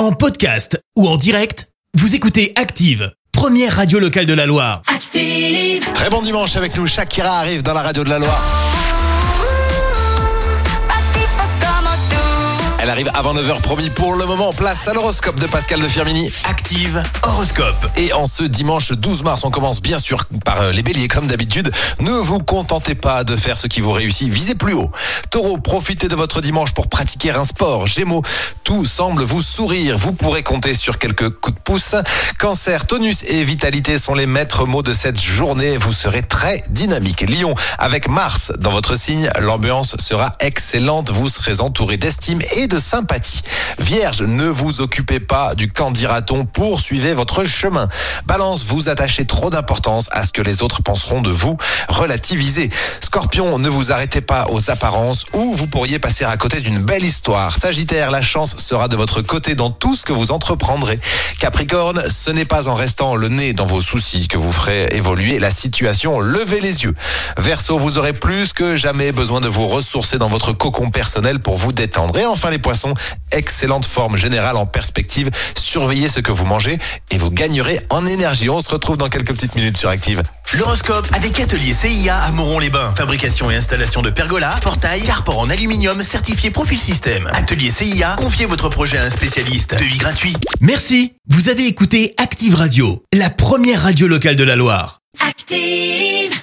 En podcast ou en direct, vous écoutez Active, première radio locale de la Loire. Active. Très bon dimanche avec nous. Shakira arrive dans la radio de la Loire. Elle arrive avant 9h promis pour le moment. Place à l'horoscope de Pascal de Firmini. Active horoscope. Et en ce dimanche 12 mars, on commence bien sûr par euh, les béliers comme d'habitude. Ne vous contentez pas de faire ce qui vous réussit, visez plus haut. Taureau, profitez de votre dimanche pour pratiquer un sport. Gémeaux, tout semble vous sourire. Vous pourrez compter sur quelques coups de pouce. Cancer, tonus et vitalité sont les maîtres mots de cette journée. Vous serez très dynamique. Lion, avec Mars dans votre signe, l'ambiance sera excellente. Vous serez entouré d'estime et de sympathie. Vierge, ne vous occupez pas du quand dira-t-on, poursuivez votre chemin. Balance, vous attachez trop d'importance à ce que les autres penseront de vous, relativisez. Scorpion, ne vous arrêtez pas aux apparences ou vous pourriez passer à côté d'une belle histoire. Sagittaire, la chance sera de votre côté dans tout ce que vous entreprendrez. Capricorne, ce n'est pas en restant le nez dans vos soucis que vous ferez évoluer la situation. Levez les yeux. Verseau, vous aurez plus que jamais besoin de vous ressourcer dans votre cocon personnel pour vous détendre. Et enfin les poissons, excellente forme générale en perspective. Surveillez ce que vous mangez et vous gagnerez en énergie. On se retrouve dans quelques petites minutes sur Active. L'horoscope avec Atelier CIA à Moron-les-Bains. Fabrication et installation de pergolas, portails, carport en aluminium certifié Profil Système. Atelier CIA, confiez votre projet à un spécialiste. Devis gratuit. Merci. Vous avez écouté Active Radio, la première radio locale de la Loire. Active.